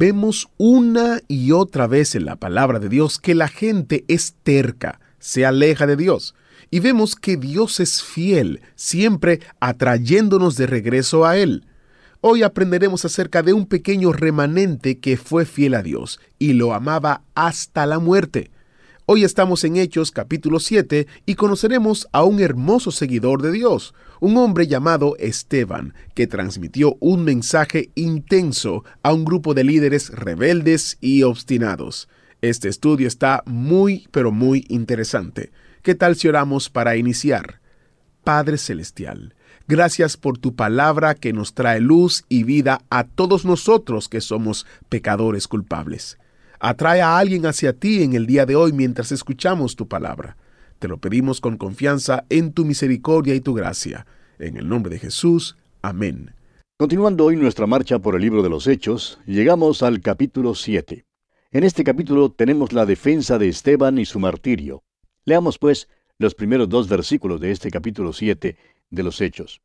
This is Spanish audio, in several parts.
Vemos una y otra vez en la palabra de Dios que la gente es terca, se aleja de Dios. Y vemos que Dios es fiel, siempre atrayéndonos de regreso a Él. Hoy aprenderemos acerca de un pequeño remanente que fue fiel a Dios y lo amaba hasta la muerte. Hoy estamos en Hechos capítulo 7 y conoceremos a un hermoso seguidor de Dios, un hombre llamado Esteban, que transmitió un mensaje intenso a un grupo de líderes rebeldes y obstinados. Este estudio está muy, pero muy interesante. ¿Qué tal si oramos para iniciar? Padre Celestial, gracias por tu palabra que nos trae luz y vida a todos nosotros que somos pecadores culpables. Atrae a alguien hacia ti en el día de hoy mientras escuchamos tu palabra. Te lo pedimos con confianza en tu misericordia y tu gracia. En el nombre de Jesús. Amén. Continuando hoy nuestra marcha por el libro de los Hechos, llegamos al capítulo 7. En este capítulo tenemos la defensa de Esteban y su martirio. Leamos, pues, los primeros dos versículos de este capítulo 7 de los Hechos.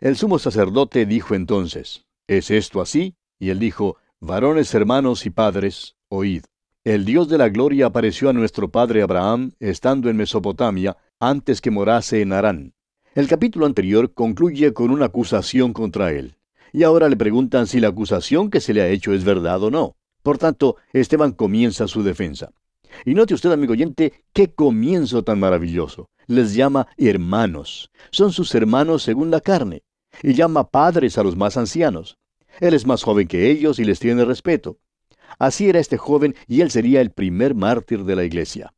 El sumo sacerdote dijo entonces, ¿Es esto así? Y él dijo, Varones hermanos y padres, oíd. El Dios de la gloria apareció a nuestro padre Abraham estando en Mesopotamia, antes que morase en Harán. El capítulo anterior concluye con una acusación contra él. Y ahora le preguntan si la acusación que se le ha hecho es verdad o no. Por tanto, Esteban comienza su defensa. Y note usted, amigo oyente, qué comienzo tan maravilloso. Les llama hermanos. Son sus hermanos según la carne. Y llama padres a los más ancianos. Él es más joven que ellos y les tiene respeto. Así era este joven y él sería el primer mártir de la iglesia.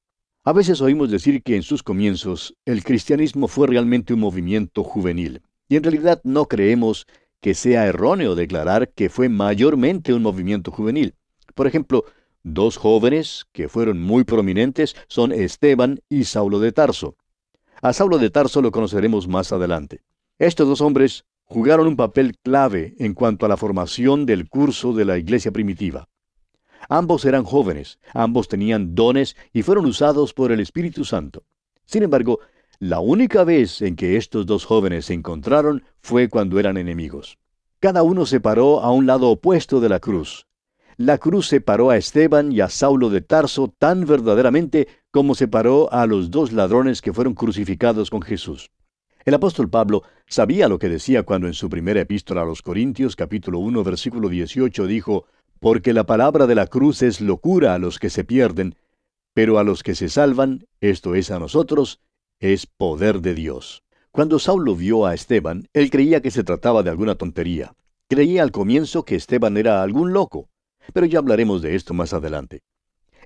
A veces oímos decir que en sus comienzos el cristianismo fue realmente un movimiento juvenil. Y en realidad no creemos que sea erróneo declarar que fue mayormente un movimiento juvenil. Por ejemplo, Dos jóvenes que fueron muy prominentes son Esteban y Saulo de Tarso. A Saulo de Tarso lo conoceremos más adelante. Estos dos hombres jugaron un papel clave en cuanto a la formación del curso de la iglesia primitiva. Ambos eran jóvenes, ambos tenían dones y fueron usados por el Espíritu Santo. Sin embargo, la única vez en que estos dos jóvenes se encontraron fue cuando eran enemigos. Cada uno se paró a un lado opuesto de la cruz, la cruz separó a Esteban y a Saulo de Tarso tan verdaderamente como separó a los dos ladrones que fueron crucificados con Jesús. El apóstol Pablo sabía lo que decía cuando en su primera epístola a los Corintios capítulo 1 versículo 18 dijo, Porque la palabra de la cruz es locura a los que se pierden, pero a los que se salvan, esto es a nosotros, es poder de Dios. Cuando Saulo vio a Esteban, él creía que se trataba de alguna tontería. Creía al comienzo que Esteban era algún loco pero ya hablaremos de esto más adelante.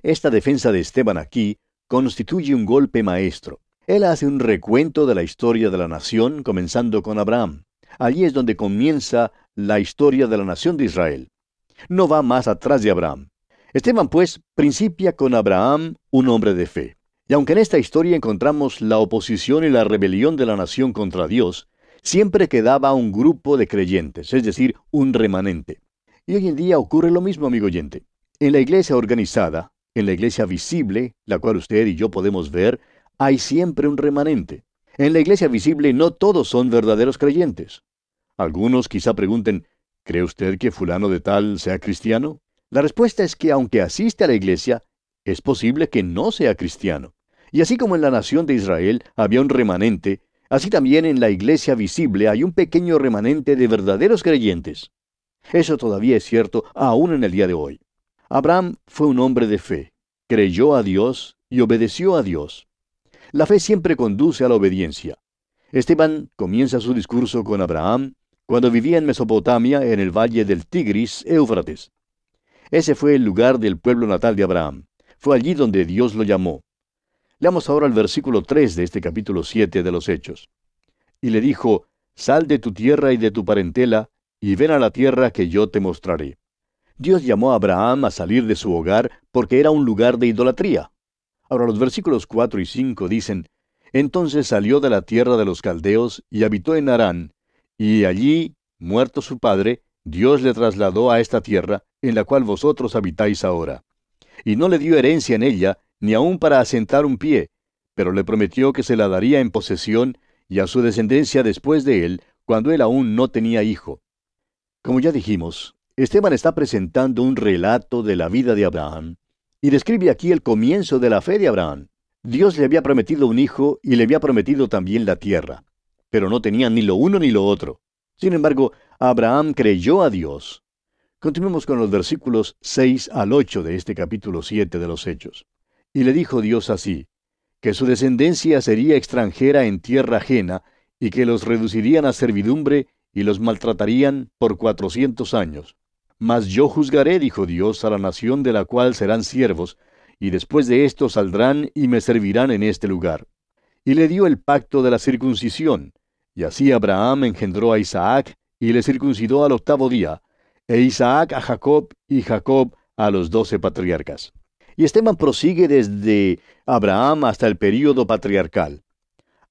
Esta defensa de Esteban aquí constituye un golpe maestro. Él hace un recuento de la historia de la nación, comenzando con Abraham. Allí es donde comienza la historia de la nación de Israel. No va más atrás de Abraham. Esteban, pues, principia con Abraham, un hombre de fe. Y aunque en esta historia encontramos la oposición y la rebelión de la nación contra Dios, siempre quedaba un grupo de creyentes, es decir, un remanente. Y hoy en día ocurre lo mismo, amigo oyente. En la iglesia organizada, en la iglesia visible, la cual usted y yo podemos ver, hay siempre un remanente. En la iglesia visible no todos son verdaderos creyentes. Algunos quizá pregunten, ¿cree usted que fulano de tal sea cristiano? La respuesta es que aunque asiste a la iglesia, es posible que no sea cristiano. Y así como en la nación de Israel había un remanente, así también en la iglesia visible hay un pequeño remanente de verdaderos creyentes. Eso todavía es cierto aún en el día de hoy. Abraham fue un hombre de fe, creyó a Dios y obedeció a Dios. La fe siempre conduce a la obediencia. Esteban comienza su discurso con Abraham cuando vivía en Mesopotamia en el valle del Tigris, Éufrates. Ese fue el lugar del pueblo natal de Abraham. Fue allí donde Dios lo llamó. Leamos ahora el versículo 3 de este capítulo 7 de los Hechos. Y le dijo, Sal de tu tierra y de tu parentela, y ven a la tierra que yo te mostraré. Dios llamó a Abraham a salir de su hogar porque era un lugar de idolatría. Ahora los versículos 4 y 5 dicen, Entonces salió de la tierra de los caldeos y habitó en Harán, y allí, muerto su padre, Dios le trasladó a esta tierra, en la cual vosotros habitáis ahora. Y no le dio herencia en ella, ni aun para asentar un pie, pero le prometió que se la daría en posesión y a su descendencia después de él, cuando él aún no tenía hijo. Como ya dijimos, Esteban está presentando un relato de la vida de Abraham y describe aquí el comienzo de la fe de Abraham. Dios le había prometido un hijo y le había prometido también la tierra, pero no tenía ni lo uno ni lo otro. Sin embargo, Abraham creyó a Dios. Continuemos con los versículos 6 al 8 de este capítulo 7 de los Hechos. Y le dijo Dios así, que su descendencia sería extranjera en tierra ajena, y que los reducirían a servidumbre y los maltratarían por cuatrocientos años. Mas yo juzgaré, dijo Dios, a la nación de la cual serán siervos, y después de esto saldrán y me servirán en este lugar. Y le dio el pacto de la circuncisión, y así Abraham engendró a Isaac, y le circuncidó al octavo día, e Isaac a Jacob, y Jacob a los doce patriarcas. Y Esteban prosigue desde Abraham hasta el período patriarcal.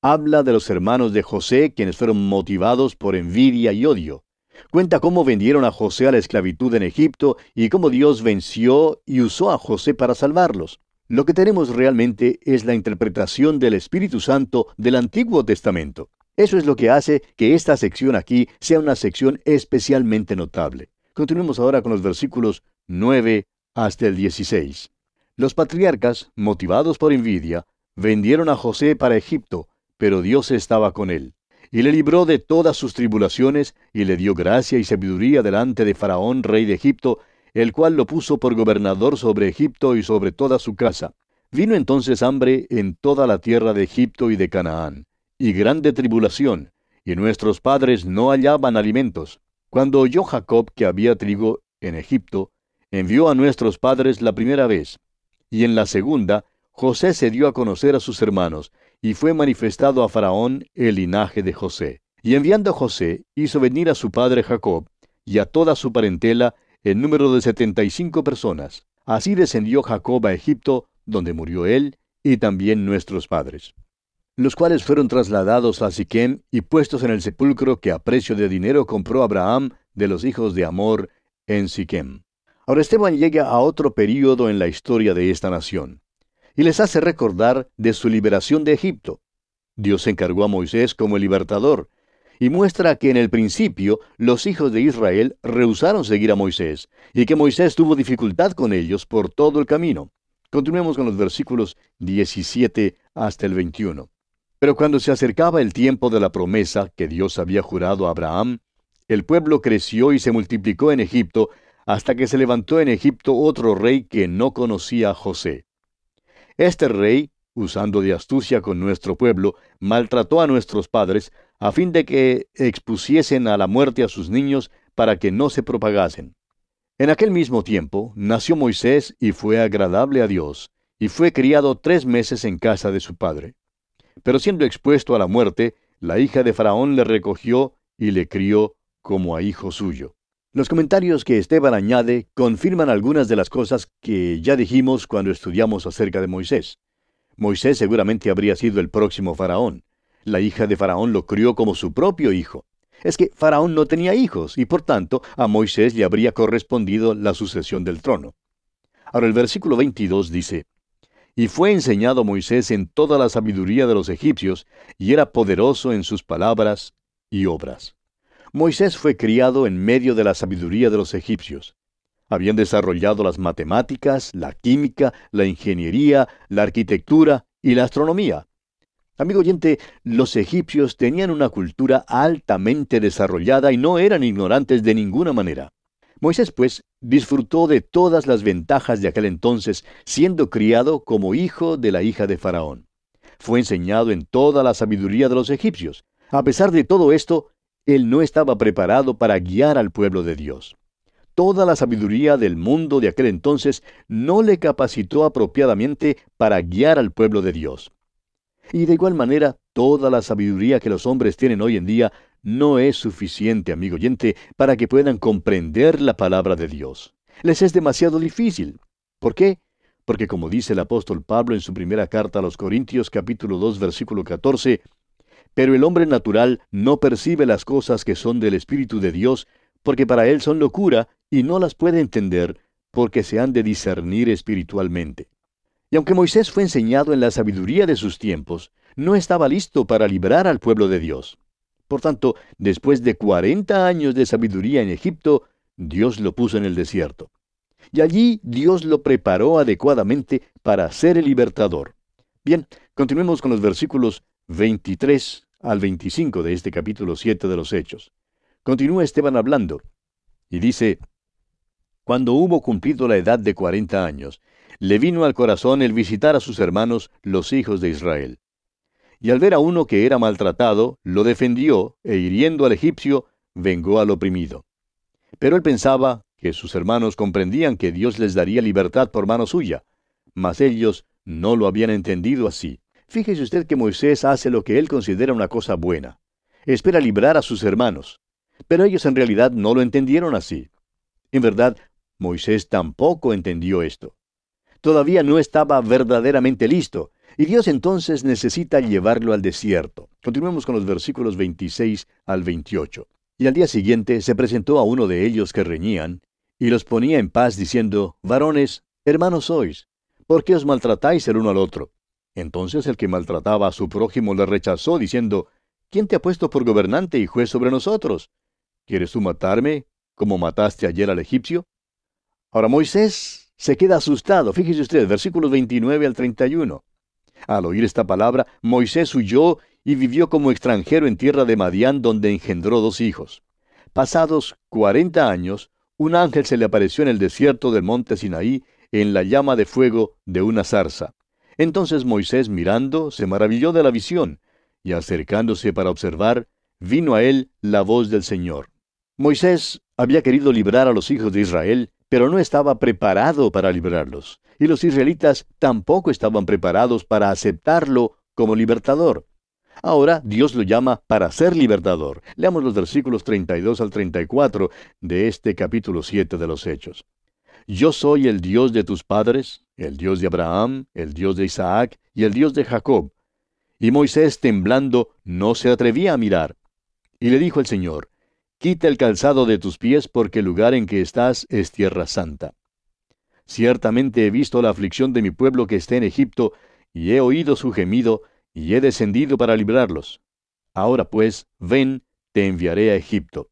Habla de los hermanos de José, quienes fueron motivados por envidia y odio. Cuenta cómo vendieron a José a la esclavitud en Egipto y cómo Dios venció y usó a José para salvarlos. Lo que tenemos realmente es la interpretación del Espíritu Santo del Antiguo Testamento. Eso es lo que hace que esta sección aquí sea una sección especialmente notable. Continuemos ahora con los versículos 9 hasta el 16. Los patriarcas, motivados por envidia, vendieron a José para Egipto, pero Dios estaba con él y le libró de todas sus tribulaciones, y le dio gracia y sabiduría delante de Faraón, rey de Egipto, el cual lo puso por gobernador sobre Egipto y sobre toda su casa. Vino entonces hambre en toda la tierra de Egipto y de Canaán, y grande tribulación, y nuestros padres no hallaban alimentos. Cuando oyó Jacob que había trigo en Egipto, envió a nuestros padres la primera vez, y en la segunda, José se dio a conocer a sus hermanos, y fue manifestado a Faraón el linaje de José. Y enviando a José, hizo venir a su padre Jacob, y a toda su parentela, en número de setenta y cinco personas. Así descendió Jacob a Egipto, donde murió él, y también nuestros padres. Los cuales fueron trasladados a Siquem y puestos en el sepulcro que a precio de dinero compró Abraham de los hijos de Amor en Siquem. Ahora Esteban llega a otro período en la historia de esta nación y les hace recordar de su liberación de Egipto. Dios encargó a Moisés como el libertador, y muestra que en el principio los hijos de Israel rehusaron seguir a Moisés, y que Moisés tuvo dificultad con ellos por todo el camino. Continuemos con los versículos 17 hasta el 21. Pero cuando se acercaba el tiempo de la promesa que Dios había jurado a Abraham, el pueblo creció y se multiplicó en Egipto, hasta que se levantó en Egipto otro rey que no conocía a José. Este rey, usando de astucia con nuestro pueblo, maltrató a nuestros padres, a fin de que expusiesen a la muerte a sus niños para que no se propagasen. En aquel mismo tiempo nació Moisés y fue agradable a Dios, y fue criado tres meses en casa de su padre. Pero siendo expuesto a la muerte, la hija de Faraón le recogió y le crió como a hijo suyo. Los comentarios que Esteban añade confirman algunas de las cosas que ya dijimos cuando estudiamos acerca de Moisés. Moisés seguramente habría sido el próximo faraón. La hija de faraón lo crió como su propio hijo. Es que faraón no tenía hijos y por tanto a Moisés le habría correspondido la sucesión del trono. Ahora el versículo 22 dice, Y fue enseñado Moisés en toda la sabiduría de los egipcios, y era poderoso en sus palabras y obras. Moisés fue criado en medio de la sabiduría de los egipcios. Habían desarrollado las matemáticas, la química, la ingeniería, la arquitectura y la astronomía. Amigo oyente, los egipcios tenían una cultura altamente desarrollada y no eran ignorantes de ninguna manera. Moisés, pues, disfrutó de todas las ventajas de aquel entonces, siendo criado como hijo de la hija de Faraón. Fue enseñado en toda la sabiduría de los egipcios. A pesar de todo esto, él no estaba preparado para guiar al pueblo de Dios. Toda la sabiduría del mundo de aquel entonces no le capacitó apropiadamente para guiar al pueblo de Dios. Y de igual manera, toda la sabiduría que los hombres tienen hoy en día no es suficiente, amigo oyente, para que puedan comprender la palabra de Dios. Les es demasiado difícil. ¿Por qué? Porque como dice el apóstol Pablo en su primera carta a los Corintios capítulo 2 versículo 14, pero el hombre natural no percibe las cosas que son del Espíritu de Dios, porque para él son locura y no las puede entender, porque se han de discernir espiritualmente. Y aunque Moisés fue enseñado en la sabiduría de sus tiempos, no estaba listo para librar al pueblo de Dios. Por tanto, después de cuarenta años de sabiduría en Egipto, Dios lo puso en el desierto. Y allí Dios lo preparó adecuadamente para ser el libertador. Bien, continuemos con los versículos 23 al 25 de este capítulo 7 de los Hechos. Continúa Esteban hablando, y dice, Cuando hubo cumplido la edad de cuarenta años, le vino al corazón el visitar a sus hermanos, los hijos de Israel. Y al ver a uno que era maltratado, lo defendió, e hiriendo al egipcio, vengó al oprimido. Pero él pensaba que sus hermanos comprendían que Dios les daría libertad por mano suya, mas ellos no lo habían entendido así. Fíjese usted que Moisés hace lo que él considera una cosa buena. Espera librar a sus hermanos. Pero ellos en realidad no lo entendieron así. En verdad, Moisés tampoco entendió esto. Todavía no estaba verdaderamente listo, y Dios entonces necesita llevarlo al desierto. Continuemos con los versículos 26 al 28. Y al día siguiente se presentó a uno de ellos que reñían, y los ponía en paz diciendo, Varones, hermanos sois, ¿por qué os maltratáis el uno al otro? Entonces el que maltrataba a su prójimo le rechazó, diciendo, ¿quién te ha puesto por gobernante y juez sobre nosotros? ¿Quieres tú matarme, como mataste ayer al egipcio? Ahora Moisés se queda asustado. Fíjese usted, versículos 29 al 31. Al oír esta palabra, Moisés huyó y vivió como extranjero en tierra de Madián, donde engendró dos hijos. Pasados cuarenta años, un ángel se le apareció en el desierto del monte Sinaí, en la llama de fuego de una zarza. Entonces Moisés, mirando, se maravilló de la visión, y acercándose para observar, vino a él la voz del Señor. Moisés había querido librar a los hijos de Israel, pero no estaba preparado para librarlos, y los israelitas tampoco estaban preparados para aceptarlo como libertador. Ahora Dios lo llama para ser libertador. Leamos los versículos 32 al 34 de este capítulo 7 de los Hechos. Yo soy el Dios de tus padres, el Dios de Abraham, el Dios de Isaac y el Dios de Jacob. Y Moisés, temblando, no se atrevía a mirar. Y le dijo el Señor, Quita el calzado de tus pies porque el lugar en que estás es tierra santa. Ciertamente he visto la aflicción de mi pueblo que está en Egipto, y he oído su gemido, y he descendido para librarlos. Ahora pues, ven, te enviaré a Egipto.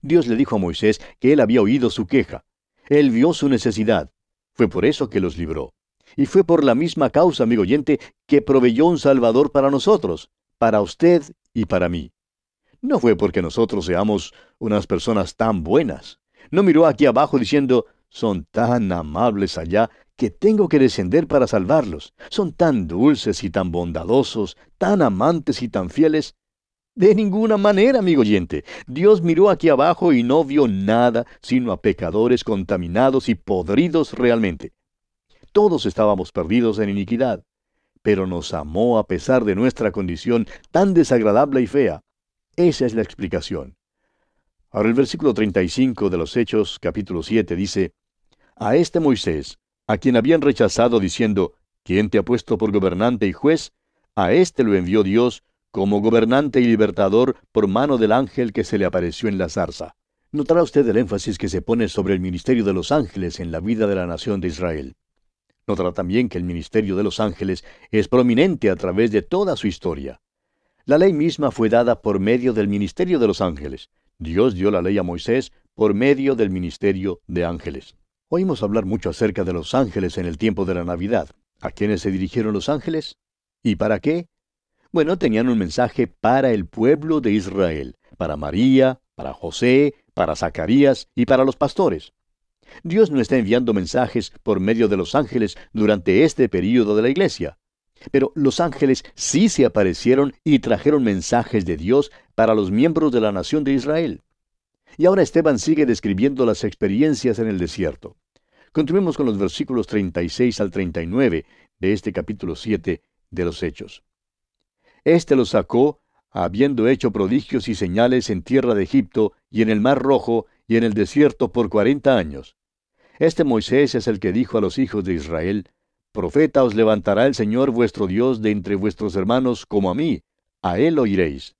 Dios le dijo a Moisés que él había oído su queja. Él vio su necesidad. Fue por eso que los libró. Y fue por la misma causa, amigo oyente, que proveyó un Salvador para nosotros, para usted y para mí. No fue porque nosotros seamos unas personas tan buenas. No miró aquí abajo diciendo, son tan amables allá que tengo que descender para salvarlos. Son tan dulces y tan bondadosos, tan amantes y tan fieles. De ninguna manera, amigo oyente. Dios miró aquí abajo y no vio nada sino a pecadores contaminados y podridos realmente. Todos estábamos perdidos en iniquidad, pero nos amó a pesar de nuestra condición tan desagradable y fea. Esa es la explicación. Ahora el versículo 35 de los Hechos capítulo 7 dice, A este Moisés, a quien habían rechazado diciendo, ¿quién te ha puesto por gobernante y juez? A éste lo envió Dios como gobernante y libertador por mano del ángel que se le apareció en la zarza. Notará usted el énfasis que se pone sobre el ministerio de los ángeles en la vida de la nación de Israel. Notará también que el ministerio de los ángeles es prominente a través de toda su historia. La ley misma fue dada por medio del ministerio de los ángeles. Dios dio la ley a Moisés por medio del ministerio de ángeles. Oímos hablar mucho acerca de los ángeles en el tiempo de la Navidad. ¿A quiénes se dirigieron los ángeles? ¿Y para qué? Bueno, tenían un mensaje para el pueblo de Israel, para María, para José, para Zacarías y para los pastores. Dios no está enviando mensajes por medio de los ángeles durante este período de la iglesia. Pero los ángeles sí se aparecieron y trajeron mensajes de Dios para los miembros de la nación de Israel. Y ahora Esteban sigue describiendo las experiencias en el desierto. Continuemos con los versículos 36 al 39 de este capítulo 7 de los Hechos. Este los sacó habiendo hecho prodigios y señales en tierra de Egipto y en el mar rojo y en el desierto por cuarenta años. Este Moisés es el que dijo a los hijos de Israel, Profeta os levantará el Señor vuestro Dios de entre vuestros hermanos como a mí, a él oiréis.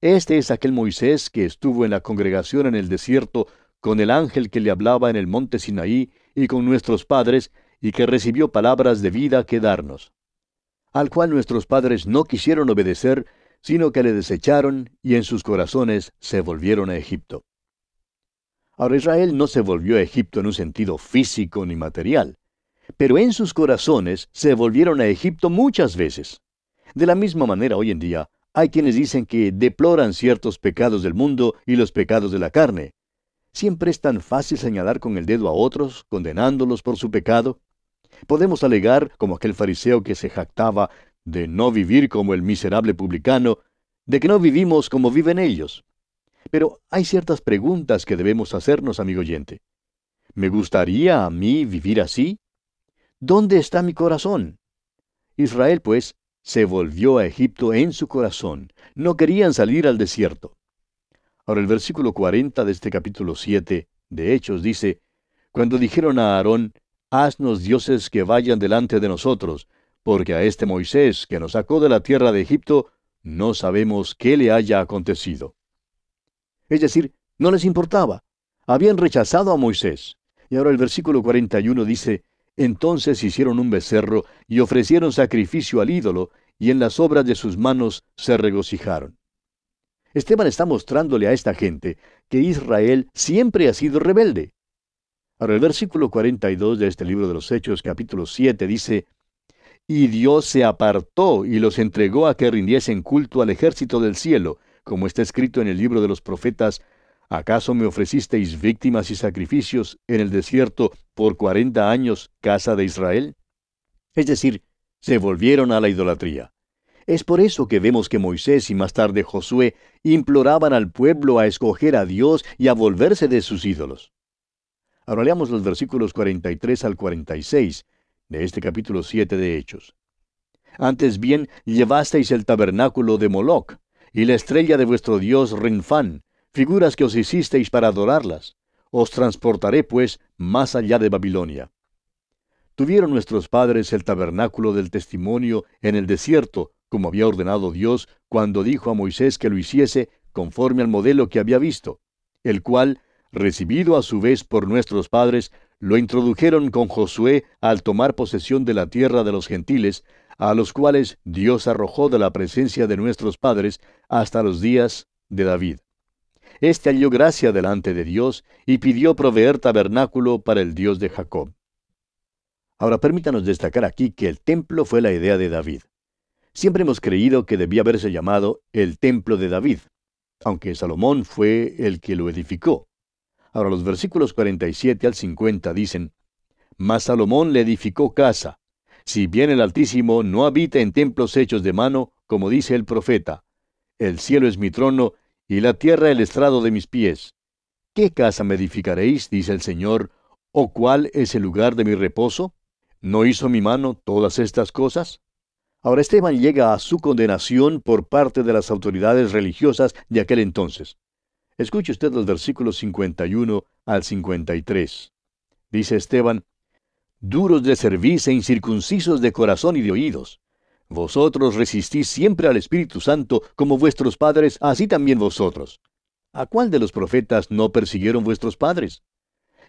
Este es aquel Moisés que estuvo en la congregación en el desierto con el ángel que le hablaba en el monte Sinaí y con nuestros padres, y que recibió palabras de vida que darnos. Al cual nuestros padres no quisieron obedecer, sino que le desecharon y en sus corazones se volvieron a Egipto. Ahora Israel no se volvió a Egipto en un sentido físico ni material, pero en sus corazones se volvieron a Egipto muchas veces. De la misma manera hoy en día, hay quienes dicen que deploran ciertos pecados del mundo y los pecados de la carne. Siempre es tan fácil señalar con el dedo a otros, condenándolos por su pecado. Podemos alegar, como aquel fariseo que se jactaba de no vivir como el miserable publicano, de que no vivimos como viven ellos. Pero hay ciertas preguntas que debemos hacernos, amigo oyente. ¿Me gustaría a mí vivir así? ¿Dónde está mi corazón? Israel, pues, se volvió a Egipto en su corazón. No querían salir al desierto. Ahora el versículo 40 de este capítulo 7 de Hechos dice, Cuando dijeron a Aarón, Haznos dioses que vayan delante de nosotros, porque a este Moisés que nos sacó de la tierra de Egipto, no sabemos qué le haya acontecido. Es decir, no les importaba. Habían rechazado a Moisés. Y ahora el versículo 41 dice, Entonces hicieron un becerro y ofrecieron sacrificio al ídolo, y en las obras de sus manos se regocijaron. Esteban está mostrándole a esta gente que Israel siempre ha sido rebelde. Ahora el versículo 42 de este libro de los Hechos capítulo 7 dice, Y Dios se apartó y los entregó a que rindiesen culto al ejército del cielo, como está escrito en el libro de los profetas, ¿acaso me ofrecisteis víctimas y sacrificios en el desierto por cuarenta años, casa de Israel? Es decir, se volvieron a la idolatría. Es por eso que vemos que Moisés y más tarde Josué imploraban al pueblo a escoger a Dios y a volverse de sus ídolos. Ahora leamos los versículos 43 al 46 de este capítulo 7 de Hechos. Antes bien, llevasteis el tabernáculo de Moloc, y la estrella de vuestro dios Rinfán, figuras que os hicisteis para adorarlas. Os transportaré, pues, más allá de Babilonia. Tuvieron nuestros padres el tabernáculo del testimonio en el desierto, como había ordenado Dios cuando dijo a Moisés que lo hiciese conforme al modelo que había visto, el cual, recibido a su vez por nuestros padres, lo introdujeron con Josué al tomar posesión de la tierra de los gentiles, a los cuales Dios arrojó de la presencia de nuestros padres hasta los días de David. Este halló gracia delante de Dios y pidió proveer tabernáculo para el Dios de Jacob. Ahora permítanos destacar aquí que el templo fue la idea de David. Siempre hemos creído que debía haberse llamado el templo de David, aunque Salomón fue el que lo edificó. Ahora los versículos 47 al 50 dicen, Mas Salomón le edificó casa. Si bien el Altísimo no habita en templos hechos de mano, como dice el profeta, el cielo es mi trono y la tierra el estrado de mis pies. ¿Qué casa me edificaréis? dice el Señor, o cuál es el lugar de mi reposo? ¿No hizo mi mano todas estas cosas? Ahora Esteban llega a su condenación por parte de las autoridades religiosas de aquel entonces. Escuche usted los versículos 51 al 53. Dice Esteban, Duros de cerviz e incircuncisos de corazón y de oídos. Vosotros resistís siempre al Espíritu Santo como vuestros padres, así también vosotros. ¿A cuál de los profetas no persiguieron vuestros padres?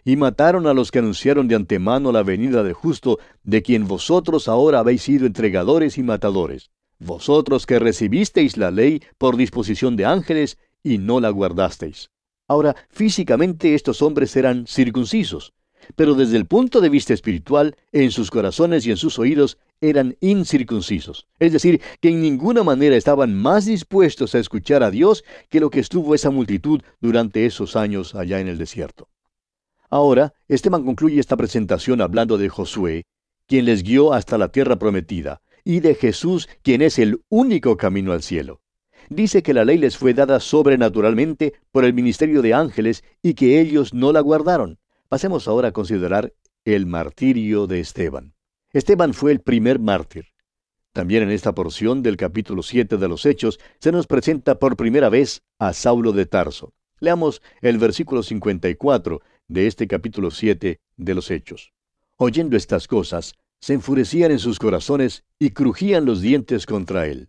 y mataron a los que anunciaron de antemano la venida del justo, de quien vosotros ahora habéis sido entregadores y matadores. Vosotros que recibisteis la ley por disposición de ángeles y no la guardasteis. Ahora, físicamente estos hombres eran circuncisos, pero desde el punto de vista espiritual, en sus corazones y en sus oídos eran incircuncisos. Es decir, que en ninguna manera estaban más dispuestos a escuchar a Dios que lo que estuvo esa multitud durante esos años allá en el desierto. Ahora, Esteban concluye esta presentación hablando de Josué, quien les guió hasta la tierra prometida, y de Jesús, quien es el único camino al cielo. Dice que la ley les fue dada sobrenaturalmente por el ministerio de ángeles y que ellos no la guardaron. Pasemos ahora a considerar el martirio de Esteban. Esteban fue el primer mártir. También en esta porción del capítulo 7 de los Hechos se nos presenta por primera vez a Saulo de Tarso. Leamos el versículo 54 de este capítulo 7 de los Hechos. Oyendo estas cosas, se enfurecían en sus corazones y crujían los dientes contra él.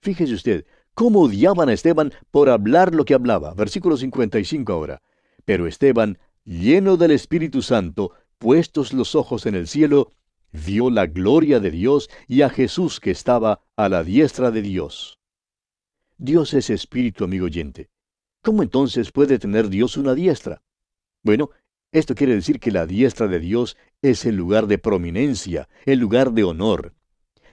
Fíjese usted, cómo odiaban a Esteban por hablar lo que hablaba. Versículo 55 ahora. Pero Esteban, lleno del Espíritu Santo, puestos los ojos en el cielo, vio la gloria de Dios y a Jesús que estaba a la diestra de Dios. Dios es espíritu, amigo oyente. ¿Cómo entonces puede tener Dios una diestra? Bueno, esto quiere decir que la diestra de Dios es el lugar de prominencia, el lugar de honor.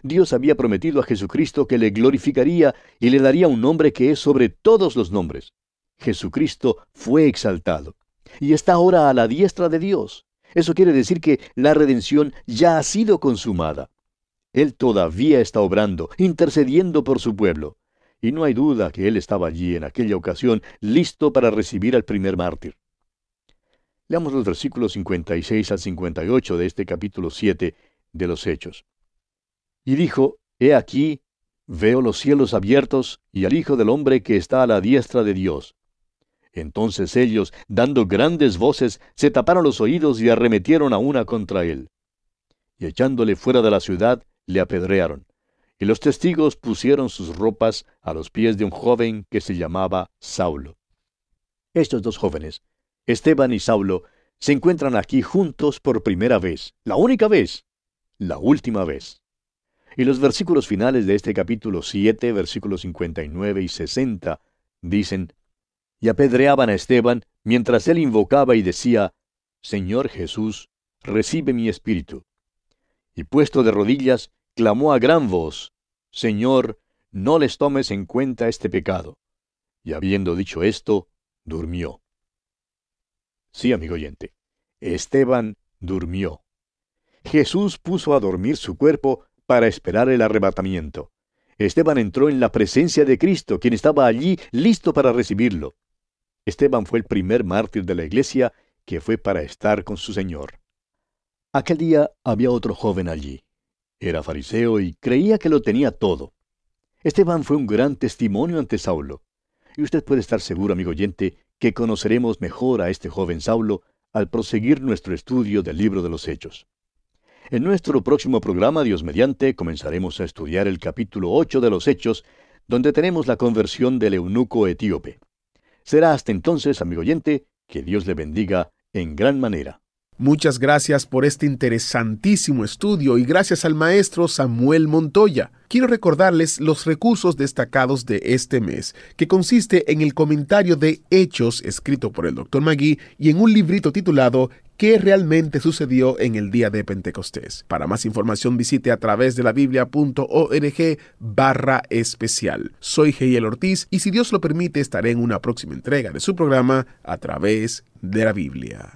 Dios había prometido a Jesucristo que le glorificaría y le daría un nombre que es sobre todos los nombres. Jesucristo fue exaltado y está ahora a la diestra de Dios. Eso quiere decir que la redención ya ha sido consumada. Él todavía está obrando, intercediendo por su pueblo. Y no hay duda que Él estaba allí en aquella ocasión, listo para recibir al primer mártir. Leamos los versículos 56 al 58 de este capítulo 7 de los Hechos. Y dijo, He aquí, veo los cielos abiertos y al Hijo del Hombre que está a la diestra de Dios. Entonces ellos, dando grandes voces, se taparon los oídos y arremetieron a una contra él. Y echándole fuera de la ciudad, le apedrearon. Y los testigos pusieron sus ropas a los pies de un joven que se llamaba Saulo. Estos dos jóvenes, Esteban y Saulo, se encuentran aquí juntos por primera vez, la única vez, la última vez. Y los versículos finales de este capítulo 7, versículos 59 y 60, dicen, y apedreaban a Esteban mientras él invocaba y decía, Señor Jesús, recibe mi espíritu. Y puesto de rodillas, clamó a gran voz, Señor, no les tomes en cuenta este pecado. Y habiendo dicho esto, durmió. Sí, amigo oyente, Esteban durmió. Jesús puso a dormir su cuerpo para esperar el arrebatamiento. Esteban entró en la presencia de Cristo, quien estaba allí listo para recibirlo. Esteban fue el primer mártir de la iglesia que fue para estar con su Señor. Aquel día había otro joven allí. Era fariseo y creía que lo tenía todo. Esteban fue un gran testimonio ante Saulo. Y usted puede estar seguro, amigo oyente, que conoceremos mejor a este joven Saulo al proseguir nuestro estudio del libro de los Hechos. En nuestro próximo programa, Dios mediante, comenzaremos a estudiar el capítulo 8 de los Hechos, donde tenemos la conversión del eunuco etíope. Será hasta entonces, amigo oyente, que Dios le bendiga en gran manera. Muchas gracias por este interesantísimo estudio y gracias al maestro Samuel Montoya. Quiero recordarles los recursos destacados de este mes, que consiste en el comentario de Hechos escrito por el Dr. Magui y en un librito titulado qué realmente sucedió en el día de Pentecostés. Para más información visite a través de la biblia.org barra especial. Soy Geiel Ortiz y si Dios lo permite estaré en una próxima entrega de su programa a través de la Biblia.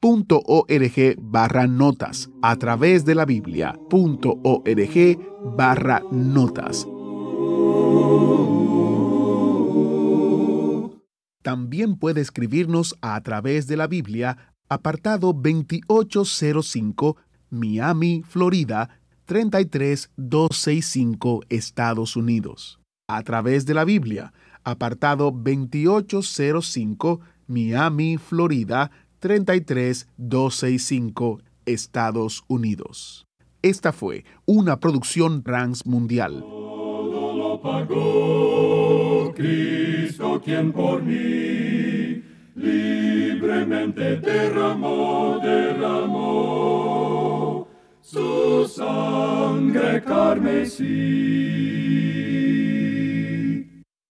biblia.org barra notas a través de la biblia.org barra notas. También puede escribirnos a través de la Biblia, apartado 2805 Miami, Florida 33265, Estados Unidos. A través de la Biblia, apartado 2805, Miami, Florida 33265, Estados Unidos. Esta fue una producción transmundial. Todo lo pagó Cristo quien por mí libremente derramó, derramó su sangre carmesí